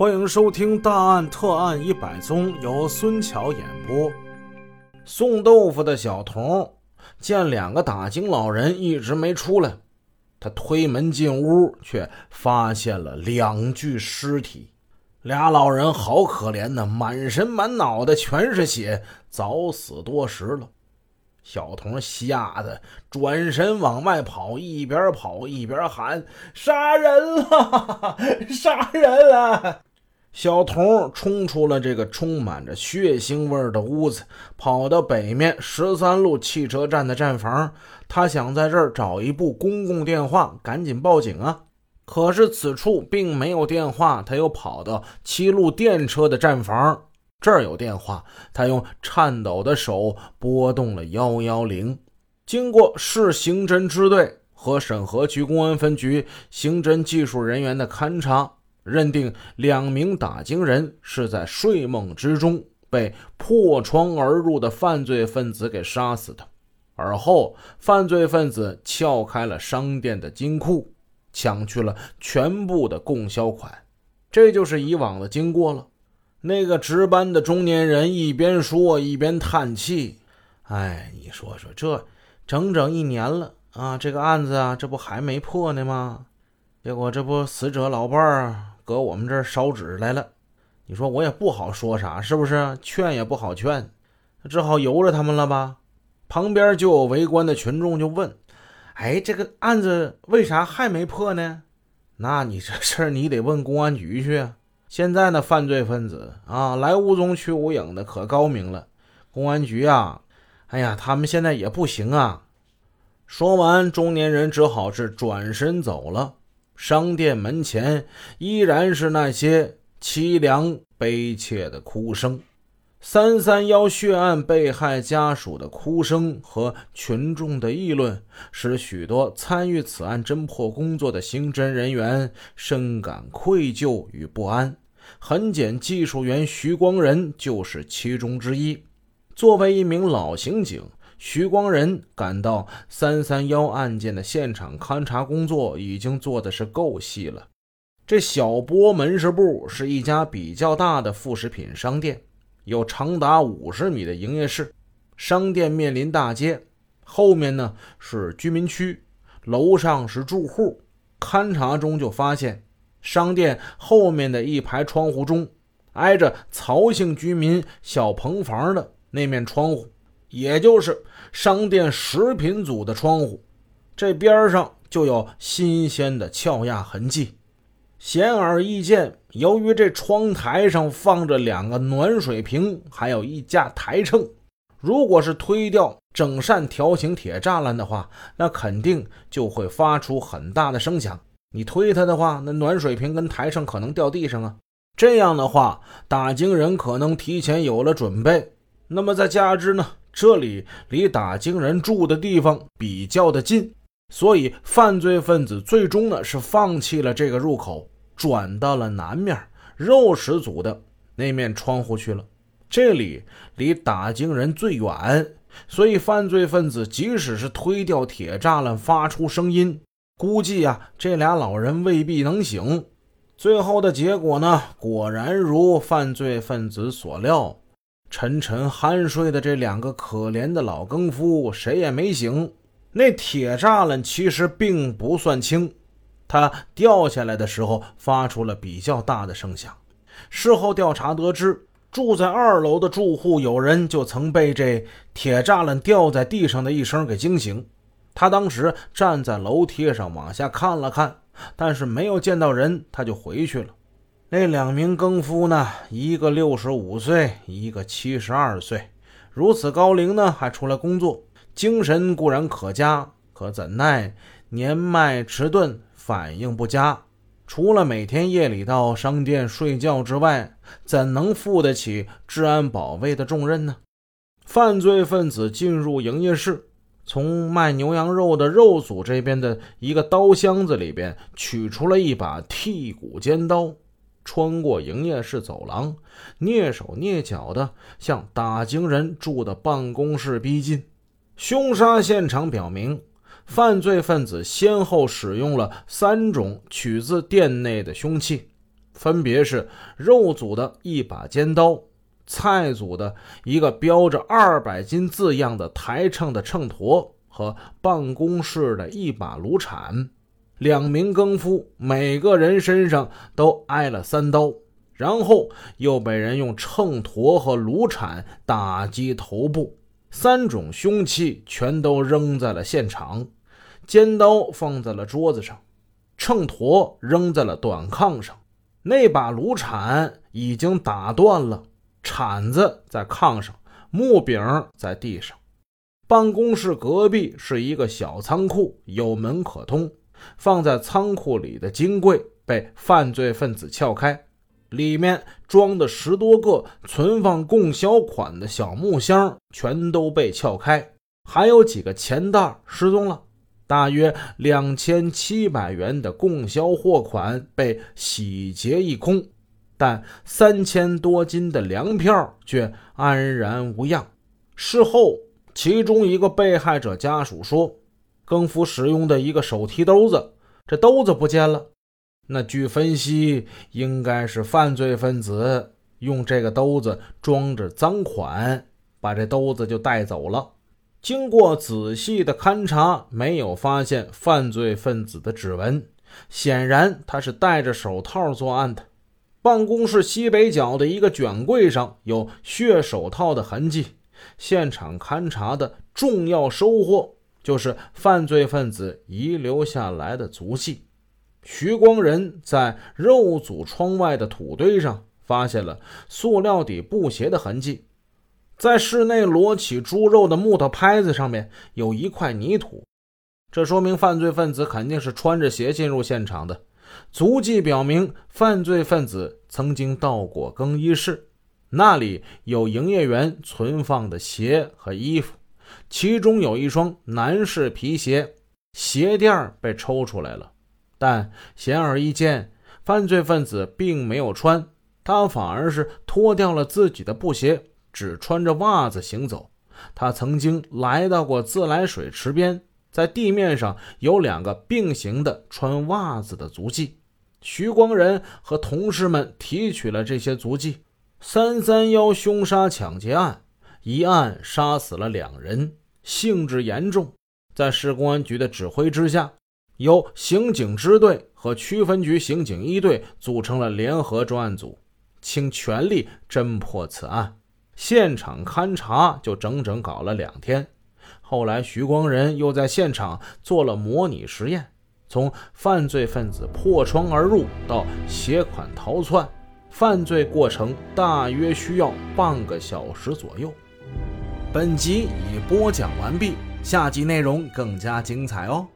欢迎收听《大案特案一百宗》，由孙桥演播。送豆腐的小童见两个打更老人一直没出来，他推门进屋，却发现了两具尸体。俩老人好可怜呐，满身满脑袋全是血，早死多时了。小童吓得转身往外跑，一边跑一边喊：“杀人了！杀人了！”小童冲出了这个充满着血腥味的屋子，跑到北面十三路汽车站的站房。他想在这儿找一部公共电话，赶紧报警啊！可是此处并没有电话。他又跑到七路电车的站房，这儿有电话。他用颤抖的手拨动了幺幺零。经过市刑侦支队和沈河区公安分局刑侦技术人员的勘查。认定两名打更人是在睡梦之中被破窗而入的犯罪分子给杀死的。而后，犯罪分子撬开了商店的金库，抢去了全部的供销款。这就是以往的经过了。那个值班的中年人一边说一边叹气：“哎，你说说，这整整一年了啊，这个案子啊，这不还没破呢吗？结果这不死者老伴儿。”搁我们这儿烧纸来了，你说我也不好说啥，是不是？劝也不好劝，只好由着他们了吧。旁边就有围观的群众就问：“哎，这个案子为啥还没破呢？”那你这事儿你得问公安局去。现在那犯罪分子啊，来无踪去无影的，可高明了。公安局啊，哎呀，他们现在也不行啊。说完，中年人只好是转身走了。商店门前依然是那些凄凉悲切的哭声，三三幺血案被害家属的哭声和群众的议论，使许多参与此案侦破工作的刑侦人员深感愧疚与不安。痕检技术员徐光仁就是其中之一。作为一名老刑警。徐光仁赶到三三幺案件的现场勘查工作已经做的是够细了。这小波门市部是一家比较大的副食品商店，有长达五十米的营业室。商店面临大街，后面呢是居民区，楼上是住户。勘查中就发现，商店后面的一排窗户中，挨着曹姓居民小棚房的那面窗户。也就是商店食品组的窗户，这边上就有新鲜的撬压痕迹，显而易见。由于这窗台上放着两个暖水瓶，还有一架台秤，如果是推掉整扇条形铁栅栏的话，那肯定就会发出很大的声响。你推它的话，那暖水瓶跟台秤可能掉地上啊。这样的话，打更人可能提前有了准备。那么再加之呢？这里离打更人住的地方比较的近，所以犯罪分子最终呢是放弃了这个入口，转到了南面肉食组的那面窗户去了。这里离打更人最远，所以犯罪分子即使是推掉铁栅栏发出声音，估计啊这俩老人未必能醒。最后的结果呢，果然如犯罪分子所料。沉沉酣睡的这两个可怜的老更夫，谁也没醒。那铁栅栏其实并不算轻，它掉下来的时候发出了比较大的声响。事后调查得知，住在二楼的住户有人就曾被这铁栅栏掉在地上的一声给惊醒。他当时站在楼梯上往下看了看，但是没有见到人，他就回去了。那两名更夫呢？一个六十五岁，一个七十二岁，如此高龄呢，还出来工作，精神固然可嘉，可怎奈年迈迟钝，反应不佳。除了每天夜里到商店睡觉之外，怎能负得起治安保卫的重任呢？犯罪分子进入营业室，从卖牛羊肉的肉组这边的一个刀箱子里边取出了一把剔骨尖刀。穿过营业室走廊，蹑手蹑脚地向打更人住的办公室逼近。凶杀现场表明，犯罪分子先后使用了三种取自店内的凶器，分别是肉组的一把尖刀，菜组的一个标着二百斤字样的台秤的秤砣，和办公室的一把炉铲。两名更夫每个人身上都挨了三刀，然后又被人用秤砣和炉铲打击头部。三种凶器全都扔在了现场，尖刀放在了桌子上，秤砣扔在了短炕上，那把炉铲已经打断了，铲子在炕上，木柄在地上。办公室隔壁是一个小仓库，有门可通。放在仓库里的金柜被犯罪分子撬开。里面装的十多个存放供销款的小木箱全都被撬开，还有几个钱袋失踪了。大约两千七百元的供销货款被洗劫一空，但三千多斤的粮票却安然无恙。事后，其中一个被害者家属说，更夫使用的一个手提兜子，这兜子不见了。那据分析，应该是犯罪分子用这个兜子装着赃款，把这兜子就带走了。经过仔细的勘查，没有发现犯罪分子的指纹，显然他是戴着手套作案的。办公室西北角的一个卷柜上有血手套的痕迹，现场勘查的重要收获就是犯罪分子遗留下来的足迹。徐光仁在肉组窗外的土堆上发现了塑料底布鞋的痕迹，在室内摞起猪肉的木头拍子上面有一块泥土，这说明犯罪分子肯定是穿着鞋进入现场的。足迹表明，犯罪分子曾经到过更衣室，那里有营业员存放的鞋和衣服，其中有一双男士皮鞋，鞋垫被抽出来了。但显而易见，犯罪分子并没有穿，他反而是脱掉了自己的布鞋，只穿着袜子行走。他曾经来到过自来水池边，在地面上有两个并行的穿袜子的足迹。徐光仁和同事们提取了这些足迹。三三幺凶杀抢劫案一案杀死了两人，性质严重。在市公安局的指挥之下。由刑警支队和区分局刑警一队组成了联合专案组，倾全力侦破此案。现场勘查就整整搞了两天。后来，徐光仁又在现场做了模拟实验，从犯罪分子破窗而入到携款逃窜，犯罪过程大约需要半个小时左右。本集已播讲完毕，下集内容更加精彩哦。